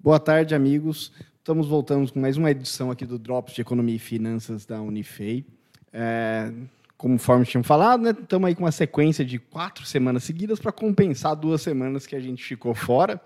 Boa tarde, amigos. Estamos voltando com mais uma edição aqui do Drops de Economia e Finanças da Unifei. É, conforme tinham falado, né, estamos aí com uma sequência de quatro semanas seguidas para compensar duas semanas que a gente ficou fora.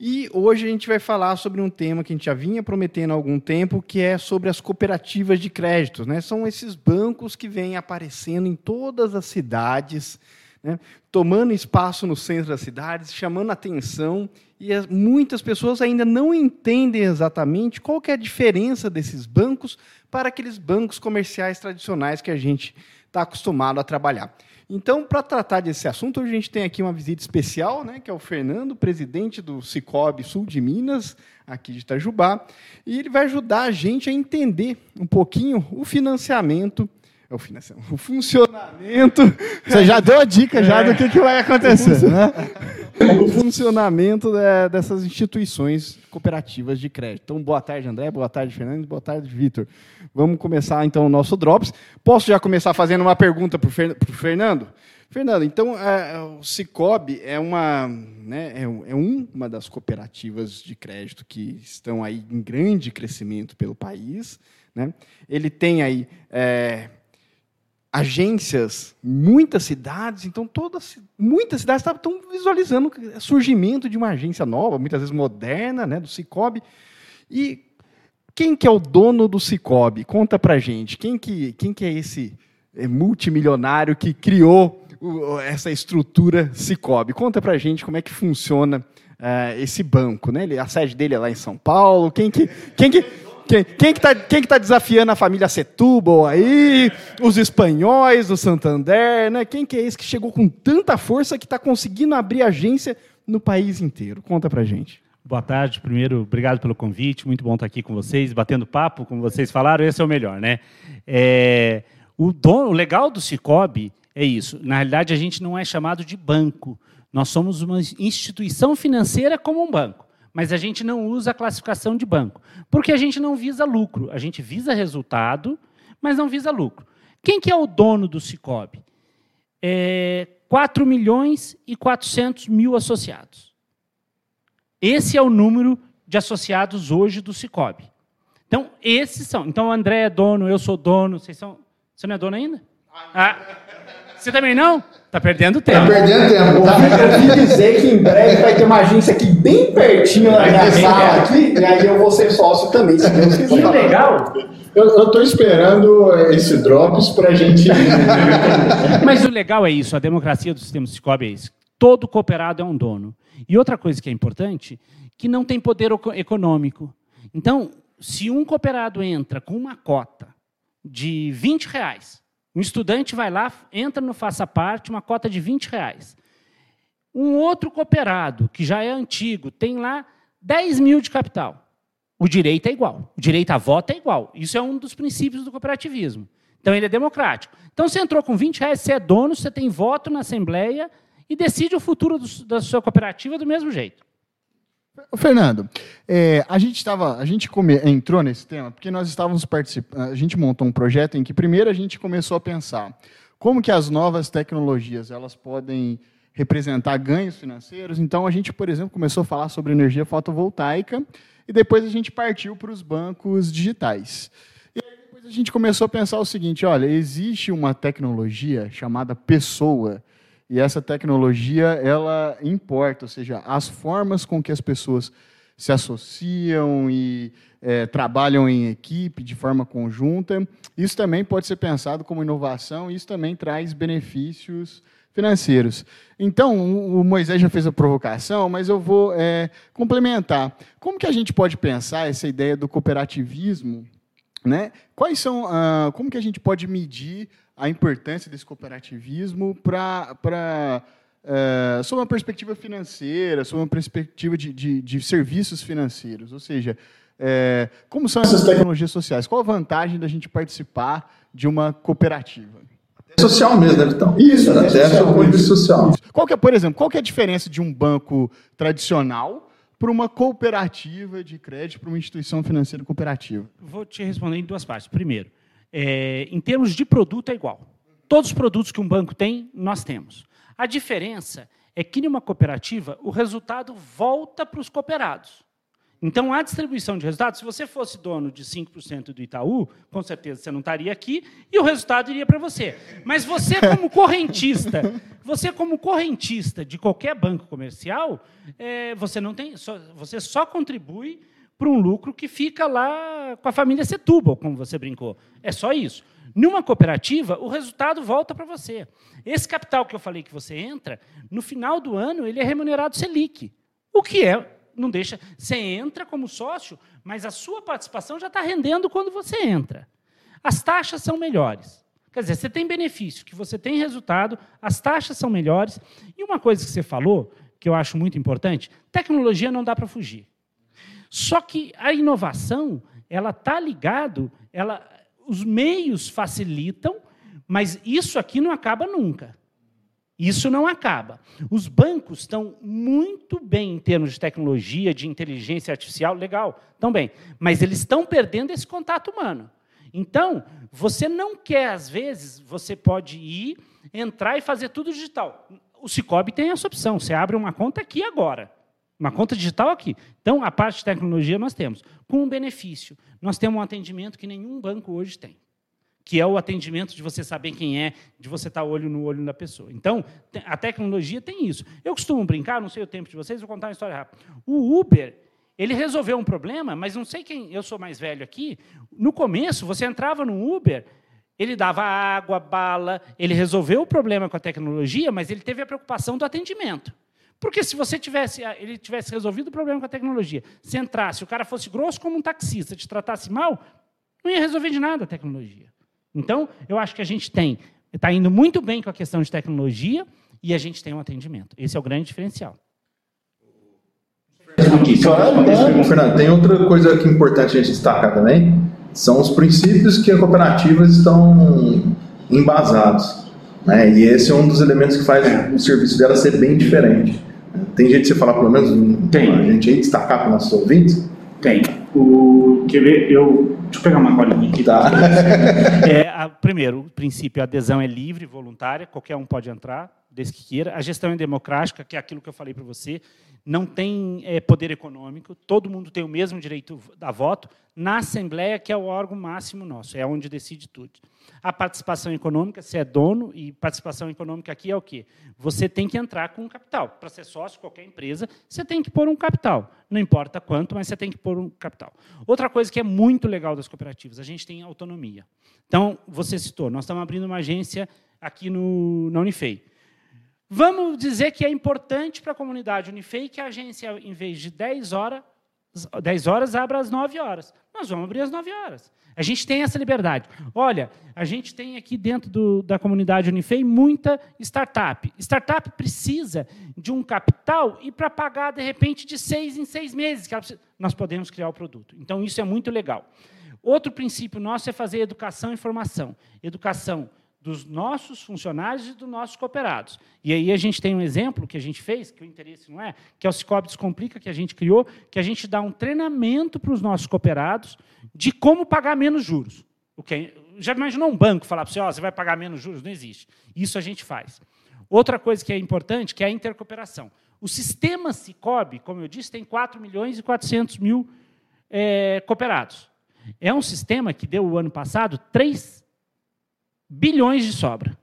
E hoje a gente vai falar sobre um tema que a gente já vinha prometendo há algum tempo, que é sobre as cooperativas de créditos. Né? São esses bancos que vêm aparecendo em todas as cidades, né? tomando espaço no centro das cidades, chamando atenção, e as, muitas pessoas ainda não entendem exatamente qual é a diferença desses bancos para aqueles bancos comerciais tradicionais que a gente está acostumado a trabalhar. Então, para tratar desse assunto, a gente tem aqui uma visita especial, né, que é o Fernando, presidente do Cicobi Sul de Minas, aqui de Itajubá, e ele vai ajudar a gente a entender um pouquinho o financiamento o financiamento, o funcionamento. Você já deu a dica é, já do que, que vai acontecer, né? o funcionamento é, dessas instituições cooperativas de crédito. Então, boa tarde, André, boa tarde, Fernando, boa tarde, Vitor. Vamos começar então o nosso Drops. Posso já começar fazendo uma pergunta para o Fernando? Fernando, então é, o Cicobi é uma, né, é, é, uma das cooperativas de crédito que estão aí em grande crescimento pelo país. Né? Ele tem aí é, agências, muitas cidades, então todas, muitas cidades estão visualizando o surgimento de uma agência nova, muitas vezes moderna, né, do Cicobi. E quem que é o dono do Cicobi? Conta pra gente. Quem que, quem que é esse é, multimilionário que criou essa estrutura Cicobi? Conta pra gente como é que funciona uh, esse banco, né? Ele, a sede dele é lá em São Paulo. Quem que, quem que quem, quem que está que tá desafiando a família Setúbal aí? Os espanhóis do Santander, né? Quem que é esse que chegou com tanta força que está conseguindo abrir agência no país inteiro? Conta pra gente. Boa tarde. Primeiro, obrigado pelo convite. Muito bom estar aqui com vocês, batendo papo, como vocês falaram. Esse é o melhor, né? É, o, dono, o legal do Cicobi é isso. Na realidade, a gente não é chamado de banco. Nós somos uma instituição financeira como um banco mas a gente não usa a classificação de banco, porque a gente não visa lucro, a gente visa resultado, mas não visa lucro. Quem que é o dono do Cicobi? É 4 milhões e 400 mil associados. Esse é o número de associados hoje do Cicobi. Então, esses são. Então, o André é dono, eu sou dono. Vocês são... Você não é dono ainda? Ah, você também não? Tá perdendo tempo. Tá perdendo tempo. Tá? Eu ouvi dizer que em breve vai ter uma agência aqui bem pertinho na minha sala aqui, e aí eu vou ser sócio também, se Deus quiser. Que legal! Eu estou esperando esse Drops para a gente. Mas o legal é isso, a democracia do sistema Cicobi é isso. Todo cooperado é um dono. E outra coisa que é importante, que não tem poder econômico. Então, se um cooperado entra com uma cota de 20 reais, um estudante vai lá, entra no Faça Parte, uma cota de 20 reais. Um outro cooperado, que já é antigo, tem lá 10 mil de capital. O direito é igual. O direito a voto é igual. Isso é um dos princípios do cooperativismo. Então, ele é democrático. Então, você entrou com 20 reais, você é dono, você tem voto na Assembleia e decide o futuro do, da sua cooperativa do mesmo jeito. Fernando, é, a gente estava, a gente come, entrou nesse tema porque nós estávamos participando, a gente montou um projeto em que primeiro a gente começou a pensar como que as novas tecnologias elas podem representar ganhos financeiros. Então a gente, por exemplo, começou a falar sobre energia fotovoltaica e depois a gente partiu para os bancos digitais. E aí depois a gente começou a pensar o seguinte: olha, existe uma tecnologia chamada pessoa e essa tecnologia, ela importa, ou seja, as formas com que as pessoas se associam e é, trabalham em equipe, de forma conjunta, isso também pode ser pensado como inovação, isso também traz benefícios financeiros. Então, o Moisés já fez a provocação, mas eu vou é, complementar. Como que a gente pode pensar essa ideia do cooperativismo? Né? Quais são, ah, como que a gente pode medir a importância desse cooperativismo para Uh, sob uma perspectiva financeira, sob uma perspectiva de, de, de serviços financeiros. Ou seja, é, como são essas tecnologias sociais? Qual a vantagem da gente participar de uma cooperativa? Social mesmo, deve estar. Isso, até social, social. Qual que é, por exemplo, qual que é a diferença de um banco tradicional para uma cooperativa de crédito, para uma instituição financeira cooperativa? Vou te responder em duas partes. Primeiro, é, em termos de produto, é igual. Todos os produtos que um banco tem, nós temos. A diferença é que, numa cooperativa, o resultado volta para os cooperados. Então, a distribuição de resultados, se você fosse dono de 5% do Itaú, com certeza você não estaria aqui e o resultado iria para você. Mas você, como correntista, você, como correntista de qualquer banco comercial, é, você, não tem, só, você só contribui para um lucro que fica lá com a família Setúbal, como você brincou. É só isso. Numa cooperativa, o resultado volta para você. Esse capital que eu falei que você entra, no final do ano, ele é remunerado Selic. O que é não deixa. Você entra como sócio, mas a sua participação já está rendendo quando você entra. As taxas são melhores. Quer dizer, você tem benefício, que você tem resultado, as taxas são melhores. E uma coisa que você falou, que eu acho muito importante, tecnologia não dá para fugir. Só que a inovação, ela está ligado, ela, os meios facilitam, mas isso aqui não acaba nunca. Isso não acaba. Os bancos estão muito bem em termos de tecnologia, de inteligência artificial, legal, estão bem. Mas eles estão perdendo esse contato humano. Então, você não quer, às vezes, você pode ir, entrar e fazer tudo digital. O Cicobi tem essa opção. Você abre uma conta aqui agora. Uma conta digital aqui. Então, a parte de tecnologia nós temos. Com um benefício. Nós temos um atendimento que nenhum banco hoje tem que é o atendimento de você saber quem é, de você estar olho no olho da pessoa. Então, a tecnologia tem isso. Eu costumo brincar, não sei o tempo de vocês, vou contar uma história rápida. O Uber, ele resolveu um problema, mas não sei quem, eu sou mais velho aqui, no começo, você entrava no Uber, ele dava água, bala, ele resolveu o problema com a tecnologia, mas ele teve a preocupação do atendimento. Porque se você tivesse, ele tivesse resolvido o problema com a tecnologia, se entrasse, o cara fosse grosso como um taxista, te tratasse mal, não ia resolver de nada a tecnologia. Então, eu acho que a gente tem, está indo muito bem com a questão de tecnologia e a gente tem um atendimento. Esse é o grande diferencial. Fernando, tem outra coisa que é importante a gente destacar também, são os princípios que as cooperativas estão embasados. Né? E esse é um dos elementos que faz o serviço dela ser bem diferente. Tem jeito de você falar, pelo menos, tem. a gente aí destacar para os nossos ouvintes? Tem. O, quer ver? Eu, deixa eu pegar uma colinha aqui. Tá. É, a, primeiro, o princípio, a adesão é livre, voluntária, qualquer um pode entrar, desde que queira. A gestão é democrática, que é aquilo que eu falei para você não tem é, poder econômico, todo mundo tem o mesmo direito a voto, na Assembleia, que é o órgão máximo nosso, é onde decide tudo. A participação econômica, você é dono, e participação econômica aqui é o quê? Você tem que entrar com capital. Para ser sócio qualquer empresa, você tem que pôr um capital. Não importa quanto, mas você tem que pôr um capital. Outra coisa que é muito legal das cooperativas, a gente tem autonomia. Então, você citou, nós estamos abrindo uma agência aqui no, na Unifei. Vamos dizer que é importante para a comunidade Unifei que a agência, em vez de 10 horas, 10 horas, abra às 9 horas. Nós vamos abrir às 9 horas. A gente tem essa liberdade. Olha, a gente tem aqui dentro do, da comunidade Unifei muita startup. Startup precisa de um capital e para pagar, de repente, de seis em seis meses, precisa, nós podemos criar o produto. Então, isso é muito legal. Outro princípio nosso é fazer educação e formação. Educação dos nossos funcionários e dos nossos cooperados. E aí a gente tem um exemplo que a gente fez, que o interesse não é, que é o Cicobi Descomplica, que a gente criou, que a gente dá um treinamento para os nossos cooperados de como pagar menos juros. O que é, já imaginou um banco falar para você, oh, você vai pagar menos juros? Não existe. Isso a gente faz. Outra coisa que é importante, que é a intercooperação. O sistema Cicobi, como eu disse, tem 4 milhões e 400 mil é, cooperados. É um sistema que deu, o ano passado, 3 bilhões de sobra.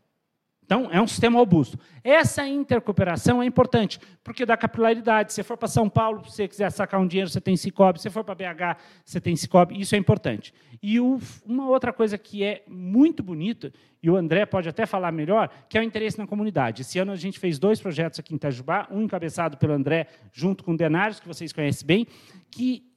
Então, é um sistema robusto. Essa intercooperação é importante, porque dá capilaridade. Se for para São Paulo, se você quiser sacar um dinheiro, você tem Cicobi. Se for para BH, você tem Cicobi. Isso é importante. E o, uma outra coisa que é muito bonita, e o André pode até falar melhor, que é o interesse na comunidade. Esse ano a gente fez dois projetos aqui em Itajubá, um encabeçado pelo André, junto com o Denários, que vocês conhecem bem, que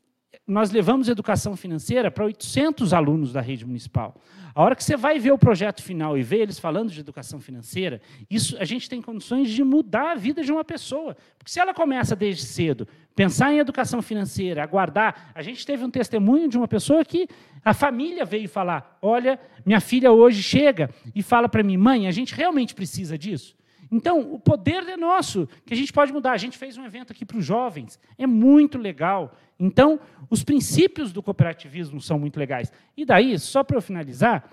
nós levamos educação financeira para 800 alunos da rede municipal. A hora que você vai ver o projeto final e ver eles falando de educação financeira, isso a gente tem condições de mudar a vida de uma pessoa. Porque se ela começa desde cedo, pensar em educação financeira, aguardar. A gente teve um testemunho de uma pessoa que a família veio falar: Olha, minha filha hoje chega e fala para mim, mãe, a gente realmente precisa disso. Então, o poder é nosso, que a gente pode mudar. A gente fez um evento aqui para os jovens, é muito legal. Então, os princípios do cooperativismo são muito legais. E daí, só para eu finalizar,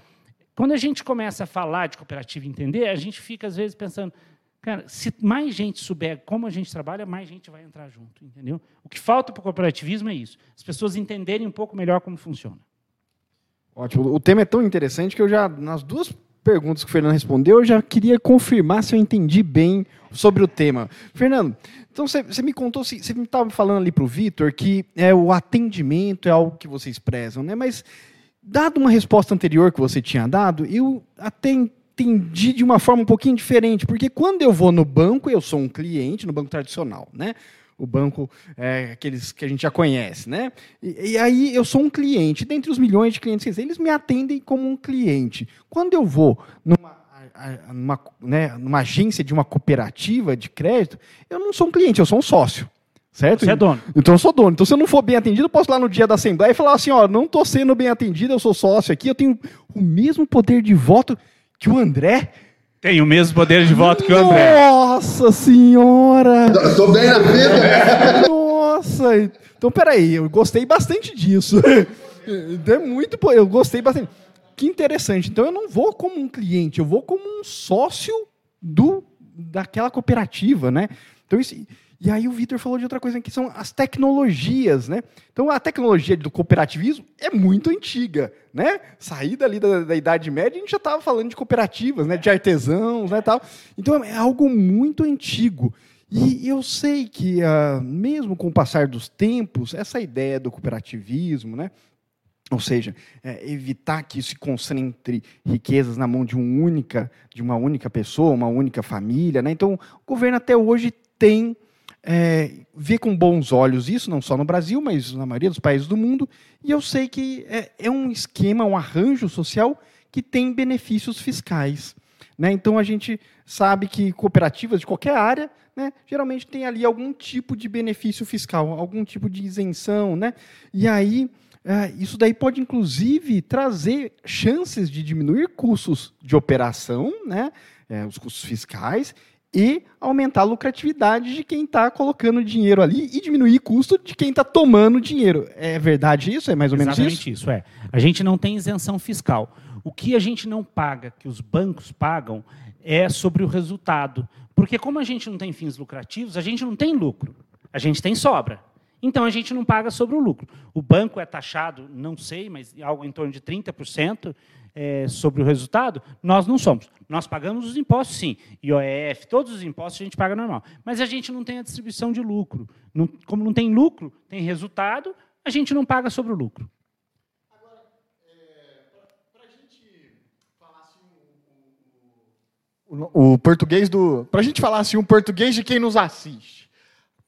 quando a gente começa a falar de cooperativa e entender, a gente fica, às vezes, pensando, Cara, se mais gente souber como a gente trabalha, mais gente vai entrar junto, entendeu? O que falta para o cooperativismo é isso. As pessoas entenderem um pouco melhor como funciona. Ótimo. O tema é tão interessante que eu já, nas duas perguntas que o Fernando respondeu, eu já queria confirmar se eu entendi bem sobre o tema. Fernando, então você, me contou, você me estava falando ali para o Vitor que é, o atendimento é algo que vocês prezam, né? Mas, dado uma resposta anterior que você tinha dado, eu até entendi de uma forma um pouquinho diferente, porque quando eu vou no banco, eu sou um cliente, no banco tradicional, né? O banco, é, aqueles que a gente já conhece, né? E, e, aí eu sou um cliente, dentre os milhões de clientes, eles me atendem como um cliente. Quando eu vou numa, numa, né, numa agência de uma cooperativa de crédito, eu não sou um cliente, eu sou um sócio. Certo? Você é dono. Então eu sou dono. Então, se eu não for bem atendido, eu posso ir lá no dia da Assembleia e falar assim: ó, não estou sendo bem atendido, eu sou sócio aqui, eu tenho o mesmo poder de voto que o André tem o mesmo poder de voto que o André. Nossa senhora! Estou bem na vida! Nossa! Então, peraí, eu gostei bastante disso. É muito. Eu gostei bastante. Que interessante. Então, eu não vou como um cliente, eu vou como um sócio do, daquela cooperativa, né? Então, isso. E aí o Vitor falou de outra coisa que são as tecnologias, né? Então a tecnologia do cooperativismo é muito antiga, né? Saída ali da, da Idade Média, a gente já estava falando de cooperativas, né? De artesãos, né? Tal. Então é algo muito antigo. E eu sei que, uh, mesmo com o passar dos tempos, essa ideia do cooperativismo, né? Ou seja, é, evitar que se concentre riquezas na mão de, um única, de uma única pessoa, uma única família. Né? Então, o governo até hoje tem é, vê com bons olhos isso, não só no Brasil, mas na maioria dos países do mundo, e eu sei que é, é um esquema, um arranjo social que tem benefícios fiscais. Né? Então a gente sabe que cooperativas de qualquer área né, geralmente tem ali algum tipo de benefício fiscal, algum tipo de isenção. Né? E aí. É, isso daí pode, inclusive, trazer chances de diminuir custos de operação, né, é, os custos fiscais, e aumentar a lucratividade de quem está colocando dinheiro ali e diminuir o custo de quem está tomando dinheiro. É verdade isso? É mais ou menos Exatamente isso? isso, é. A gente não tem isenção fiscal. O que a gente não paga, que os bancos pagam, é sobre o resultado. Porque como a gente não tem fins lucrativos, a gente não tem lucro. A gente tem sobra. Então a gente não paga sobre o lucro. O banco é taxado, não sei, mas algo em torno de 30%, é, sobre o resultado, nós não somos. Nós pagamos os impostos, sim. IOF, todos os impostos a gente paga normal. Mas a gente não tem a distribuição de lucro. Não, como não tem lucro, tem resultado, a gente não paga sobre o lucro. Agora, é, para a gente falar assim, o, o, o português do. Para a gente falar assim, um português de quem nos assiste.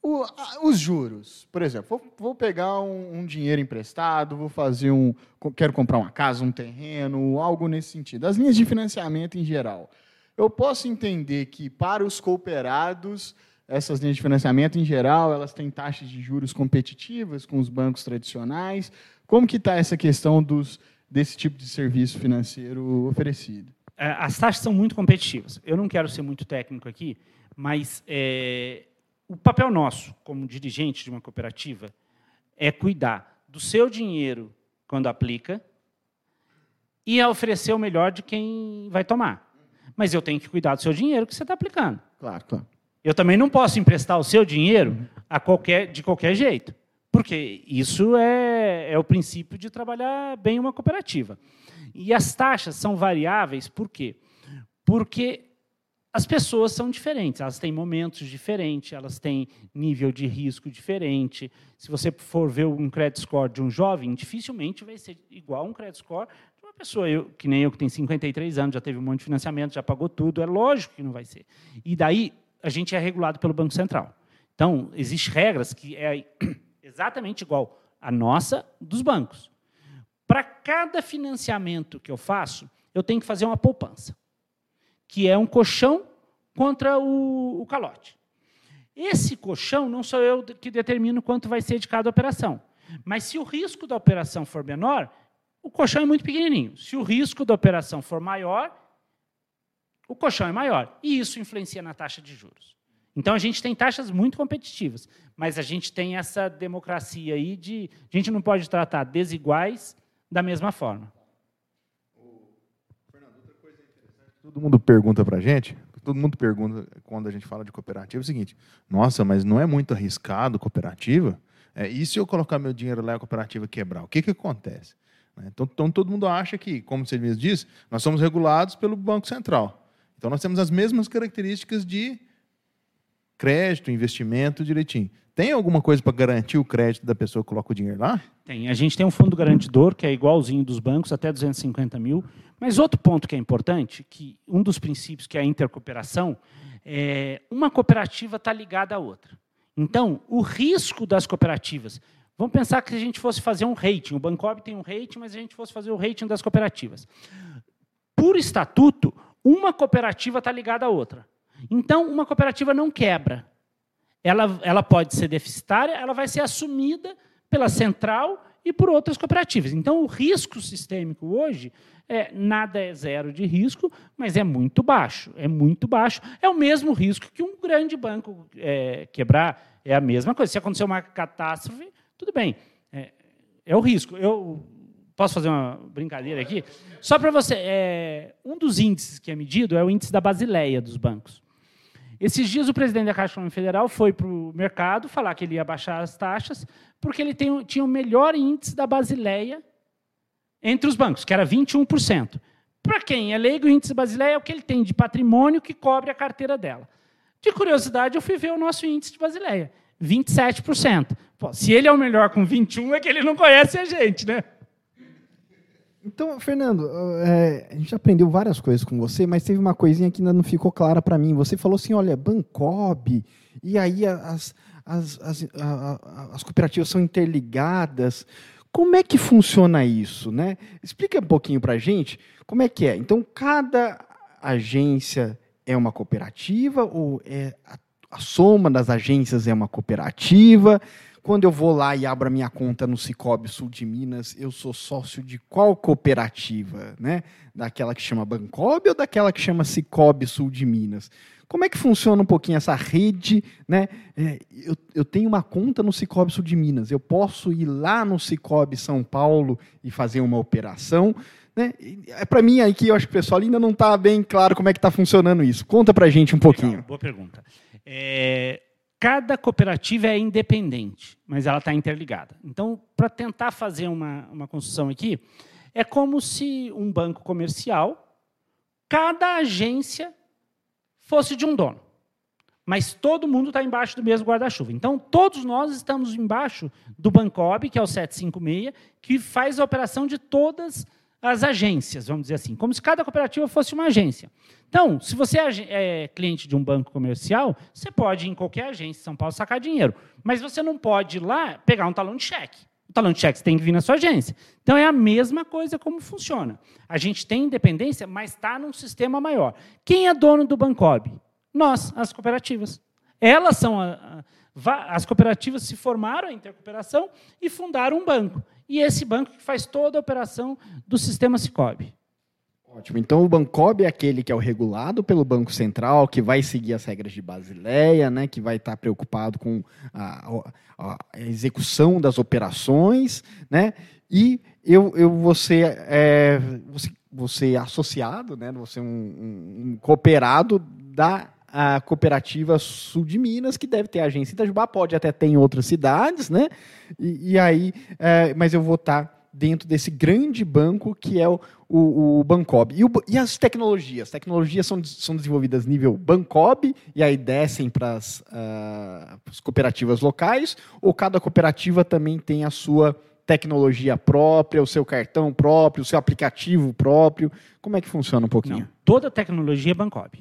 O, os juros, por exemplo, vou, vou pegar um, um, dinheiro emprestado, vou fazer um. Quero comprar uma casa, um terreno, algo nesse sentido. As linhas de financiamento em geral. Eu posso entender que para os cooperados, essas linhas de financiamento em geral, elas têm taxas de juros competitivas com os bancos tradicionais. Como que está essa questão dos, desse tipo de serviço financeiro oferecido? É, as taxas são muito competitivas. Eu não quero ser muito técnico aqui, mas é, o papel nosso, como dirigente de uma cooperativa, é cuidar do seu dinheiro quando aplica e oferecer o melhor de quem vai tomar. Mas eu tenho que cuidar do seu dinheiro que você está aplicando. Claro, claro. Eu também não posso emprestar o seu dinheiro a qualquer, de qualquer jeito, porque isso é, é o princípio de trabalhar bem uma cooperativa. E as taxas são variáveis, por quê? Porque as pessoas são diferentes, elas têm momentos diferentes, elas têm nível de risco diferente. Se você for ver um credit score de um jovem, dificilmente vai ser igual a um credit score de uma pessoa eu, que nem eu, que tem 53 anos, já teve um monte de financiamento, já pagou tudo. É lógico que não vai ser. E daí a gente é regulado pelo Banco Central. Então, existem regras que é exatamente igual a nossa dos bancos. Para cada financiamento que eu faço, eu tenho que fazer uma poupança que é um colchão contra o, o calote. Esse colchão não sou eu que determino quanto vai ser de cada operação. Mas se o risco da operação for menor, o colchão é muito pequenininho. Se o risco da operação for maior, o colchão é maior. E isso influencia na taxa de juros. Então a gente tem taxas muito competitivas, mas a gente tem essa democracia aí de a gente não pode tratar desiguais da mesma forma. Todo mundo pergunta para a gente, todo mundo pergunta quando a gente fala de cooperativa é o seguinte: nossa, mas não é muito arriscado cooperativa? É, e se eu colocar meu dinheiro lá e a cooperativa quebrar? O que, que acontece? Né? Então, então, todo mundo acha que, como você mesmo disse, nós somos regulados pelo Banco Central. Então, nós temos as mesmas características de crédito, investimento direitinho. Tem alguma coisa para garantir o crédito da pessoa que coloca o dinheiro lá? Tem. A gente tem um fundo garantidor, que é igualzinho dos bancos, até 250 mil. Mas outro ponto que é importante, que um dos princípios que é a intercooperação, é uma cooperativa está ligada à outra. Então, o risco das cooperativas. Vamos pensar que a gente fosse fazer um rating. O Bancob tem um rating, mas a gente fosse fazer o rating das cooperativas. Por estatuto, uma cooperativa está ligada à outra. Então, uma cooperativa não quebra. Ela, ela pode ser deficitária, ela vai ser assumida pela central e por outras cooperativas. Então, o risco sistêmico hoje, é, nada é zero de risco, mas é muito baixo. É muito baixo. É o mesmo risco que um grande banco é, quebrar. É a mesma coisa. Se acontecer uma catástrofe, tudo bem. É, é o risco. Eu posso fazer uma brincadeira aqui? Só para você. É, um dos índices que é medido é o índice da Basileia dos bancos. Esses dias o presidente da Caixa Econômica Federal foi para o mercado falar que ele ia baixar as taxas, porque ele tem, tinha o melhor índice da Basileia entre os bancos, que era 21%. Para quem é leigo, o índice Basileia é o que ele tem de patrimônio que cobre a carteira dela. De curiosidade, eu fui ver o nosso índice de Basileia, 27%. Pô, se ele é o melhor com 21, é que ele não conhece a gente, né? Então, Fernando, é, a gente aprendeu várias coisas com você, mas teve uma coisinha que ainda não ficou clara para mim. Você falou assim, olha, Bancob, e aí as, as, as, as, cooperativas são interligadas. Como é que funciona isso, né? Explica um pouquinho para a gente como é que é. Então, cada agência é uma cooperativa ou é a, a soma das agências é uma cooperativa? Quando eu vou lá e abro a minha conta no Cicobi Sul de Minas, eu sou sócio de qual cooperativa? Né? Daquela que chama Bancob ou daquela que chama Cicobi Sul de Minas? Como é que funciona um pouquinho essa rede? Né? É, eu, eu tenho uma conta no Cicobi Sul de Minas, eu posso ir lá no Cicobi São Paulo e fazer uma operação. Né? É para mim aí que eu acho que o pessoal ainda não está bem claro como é que está funcionando isso. Conta para gente um pouquinho. Legal, boa pergunta. É, cada cooperativa é independente, mas ela está interligada. Então, para tentar fazer uma, uma construção aqui, é como se um banco comercial, cada agência fosse de um dono. Mas todo mundo está embaixo do mesmo guarda-chuva. Então, todos nós estamos embaixo do Bancob, que é o 756, que faz a operação de todas as as agências, vamos dizer assim, como se cada cooperativa fosse uma agência. Então, se você é, é cliente de um banco comercial, você pode ir em qualquer agência em São Paulo sacar dinheiro, mas você não pode ir lá pegar um talão de cheque. O talão de cheque tem que vir na sua agência. Então, é a mesma coisa como funciona. A gente tem independência, mas está num sistema maior. Quem é dono do Bancob? Nós, as cooperativas. Elas são a, a, as cooperativas se formaram a intercooperação e fundaram um banco e esse banco que faz toda a operação do sistema Cicobi. Ótimo. Então o Bancob é aquele que é o regulado pelo Banco Central, que vai seguir as regras de Basileia, né, que vai estar preocupado com a, a, a execução das operações, né? E eu, eu você é você, você associado, né? Você um, um, um cooperado da a cooperativa Sul de Minas, que deve ter agência em Itajubá, pode até ter em outras cidades, né? E, e aí, é, mas eu vou estar dentro desse grande banco que é o, o, o Bancob. E, o, e, as tecnologias? As tecnologias são, são desenvolvidas nível Bancob e aí descem para as uh, cooperativas locais, ou cada cooperativa também tem a sua tecnologia própria, o seu cartão próprio, o seu aplicativo próprio? Como é que funciona um pouquinho? Não, toda tecnologia é Bancob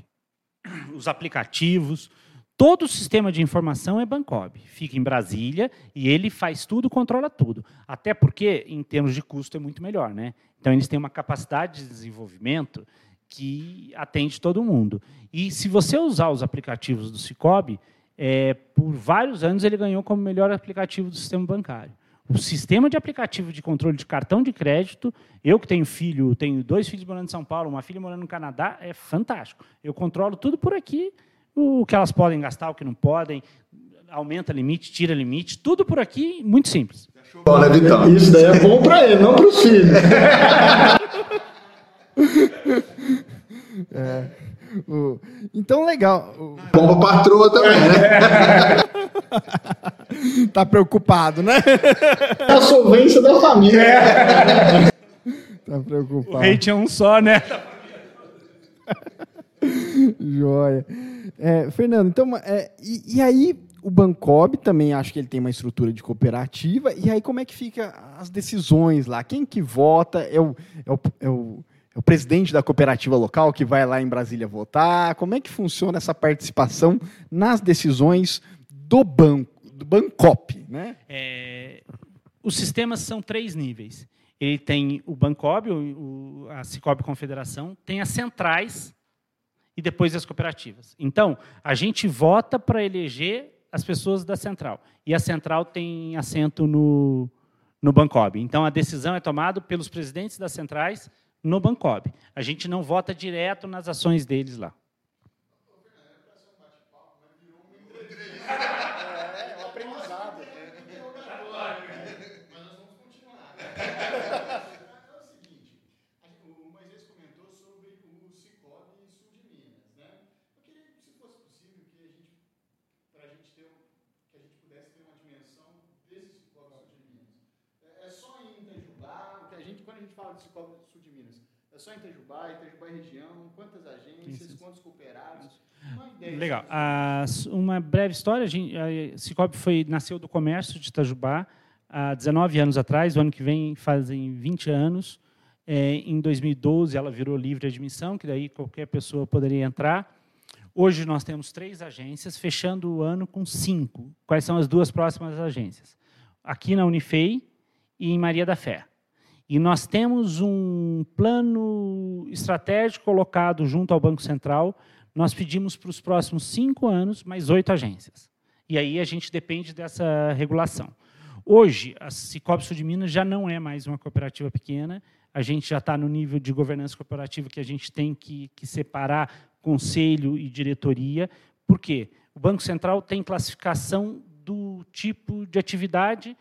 os aplicativos, todo o sistema de informação é Bancob. Fica em Brasília e ele faz tudo, controla tudo. Até porque, em termos de custo, é muito melhor. Né? Então, eles têm uma capacidade de desenvolvimento que atende todo mundo. E se você usar os aplicativos do Cicobi, é, por vários anos ele ganhou como melhor aplicativo do sistema bancário. O sistema de aplicativo de controle de cartão de crédito, eu que tenho filho, tenho dois filhos morando em São Paulo, uma filha morando no Canadá, é fantástico. Eu controlo tudo por aqui, o que elas podem gastar, o que não podem, aumenta limite, tira limite, tudo por aqui, muito simples. Isso daí é bom para ele, não para os filhos. é. Então, legal. Bom pra patroa também, né? tá preocupado, né? É a solvência da família. Tá preocupado. O rei tinha um só, né? Joia. É, Fernando, então, é, e, e, aí o Bancob também acho que ele tem uma estrutura de cooperativa, e aí como é que fica as decisões lá? Quem que vota? É o, é o, é o, é o presidente da cooperativa local que vai lá em Brasília votar? Como é que funciona essa participação nas decisões do banco, do Bancop, né? É, os sistemas são três níveis. Ele tem o Bancob, o, a Cicobi Confederação, tem as centrais e depois as cooperativas. Então, a gente vota para eleger as pessoas da central. E a central tem assento no, no Bancob. Então, a decisão é tomada pelos presidentes das centrais no Bancob. A gente não vota direto nas ações deles lá. Só em Itajubá, Itajubá é região, quantas agências, quantos cooperados? Legal. uma breve história, a Cicobi foi, nasceu do comércio de Itajubá há 19 anos atrás, o ano que vem fazem 20 anos. É, em 2012 ela virou livre admissão, que daí qualquer pessoa poderia entrar. Hoje nós temos três agências, fechando o ano com cinco. Quais são as duas próximas agências? Aqui na Unifei e em Maria da Fé. E nós temos um plano estratégico colocado junto ao Banco Central. Nós pedimos para os próximos cinco anos mais oito agências. E aí a gente depende dessa regulação. Hoje, a Cicobi Sul de Minas já não é mais uma cooperativa pequena. A gente já está no nível de governança cooperativa que a gente tem que, que separar conselho e diretoria. Por quê? O Banco Central tem classificação do tipo de atividade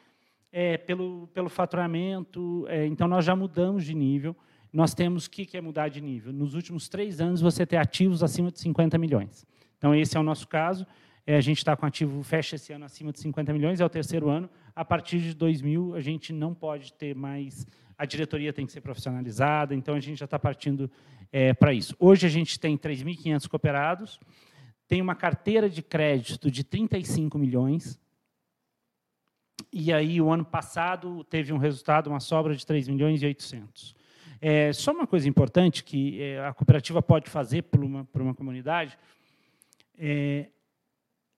é, pelo, pelo faturamento. É, então, nós já mudamos de nível. Nós temos o que, que é mudar de nível? Nos últimos três anos, você ter ativos acima de 50 milhões. Então, esse é o nosso caso. É, a gente está com ativo, fecha esse ano acima de 50 milhões, é o terceiro ano. A partir de 2000, a gente não pode ter mais... A diretoria tem que ser profissionalizada, então a gente já está partindo é, para isso. Hoje, a gente tem 3.500 cooperados, tem uma carteira de crédito de 35 milhões, e aí, o ano passado, teve um resultado, uma sobra de 3 milhões e 800. É, só uma coisa importante que é, a cooperativa pode fazer por uma, por uma comunidade. É,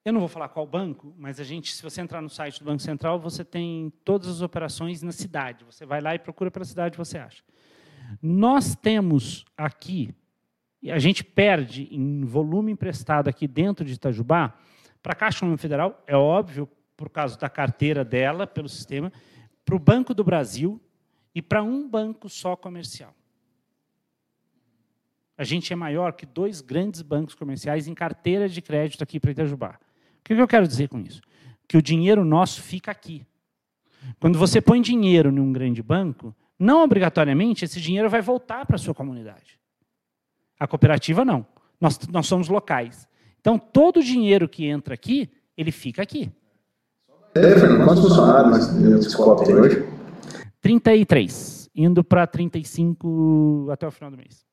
eu não vou falar qual banco, mas a gente, se você entrar no site do Banco Central, você tem todas as operações na cidade. Você vai lá e procura pela cidade, você acha. Nós temos aqui, a gente perde em volume emprestado aqui dentro de Itajubá, para a Caixa Econômica Federal, é óbvio, por causa da carteira dela, pelo sistema, para o Banco do Brasil e para um banco só comercial. A gente é maior que dois grandes bancos comerciais em carteira de crédito aqui para Itajubá. O que eu quero dizer com isso? Que o dinheiro nosso fica aqui. Quando você põe dinheiro num grande banco, não obrigatoriamente esse dinheiro vai voltar para a sua comunidade. A cooperativa não. Nós, nós somos locais. Então, todo o dinheiro que entra aqui, ele fica aqui. É, Fernando, quantos funcionários o Psicop tem hoje? 33, indo para 35 até o final do mês.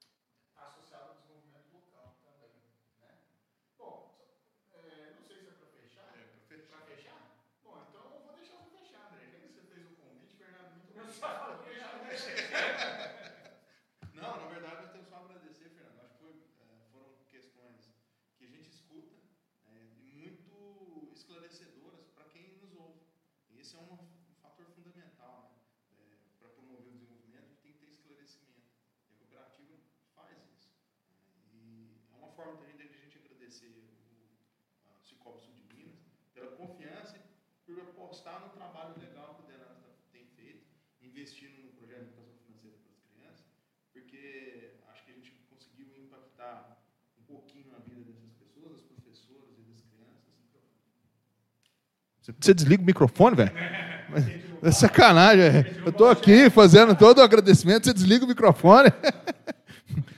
Apostar no trabalho legal que o Denado tá, tem feito, investindo no projeto de educação financeira para as crianças, porque acho que a gente conseguiu impactar um pouquinho na vida dessas pessoas, das professoras e das crianças. Você desliga o microfone, velho? É sacanagem. Eu estou aqui fazendo todo o agradecimento, você desliga o microfone.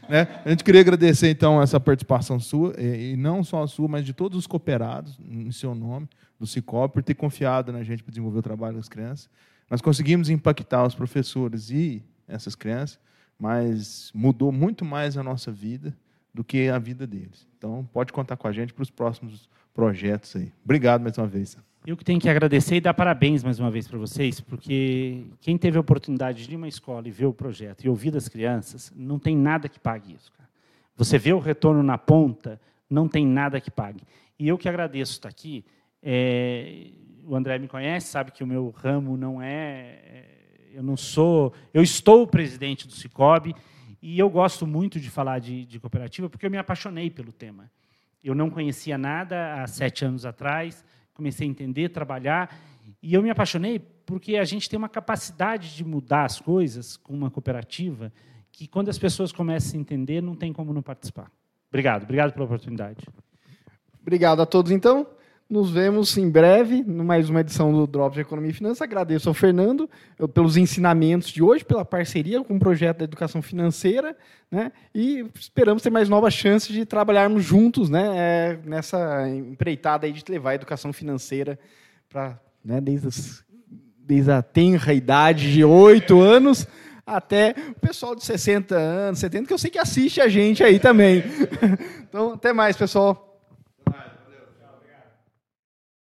Né? A gente queria agradecer, então, essa participação sua, e não só a sua, mas de todos os cooperados, em seu nome, do Cicobi, por ter confiado na gente para desenvolver o trabalho das crianças. Nós conseguimos impactar os professores e essas crianças, mas mudou muito mais a nossa vida do que a vida deles. Então, pode contar com a gente para os próximos projetos aí. Obrigado mais uma vez. Eu que tenho que agradecer e dar parabéns mais uma vez para vocês, porque quem teve a oportunidade de ir uma escola e ver o projeto e ouvir das crianças, não tem nada que pague isso. Cara. Você vê o retorno na ponta, não tem nada que pague. E eu que agradeço estar aqui. É, o André me conhece, sabe que o meu ramo não é, é eu não sou, eu estou o presidente do Cicobi e eu gosto muito de falar de, de cooperativa porque eu me apaixonei pelo tema. Eu não conhecia nada há sete anos atrás comecei a entender, trabalhar, e eu me apaixonei porque a gente tem uma capacidade de mudar as coisas com uma cooperativa que, quando as pessoas começam a entender, não tem como não participar. Obrigado, obrigado pela oportunidade. Obrigado a todos, então. Nos vemos em breve, mais uma edição do Drops de Economia e Finanças. Agradeço ao Fernando pelos ensinamentos de hoje, pela parceria com o projeto da educação financeira, né? e esperamos ter mais novas chances de trabalharmos juntos né? É, nessa empreitada aí de levar a educação financeira para, né? desde, as, desde a tenra idade de oito anos até o pessoal de 60 anos, 70, que eu sei que assiste a gente aí também. Então, até mais, pessoal.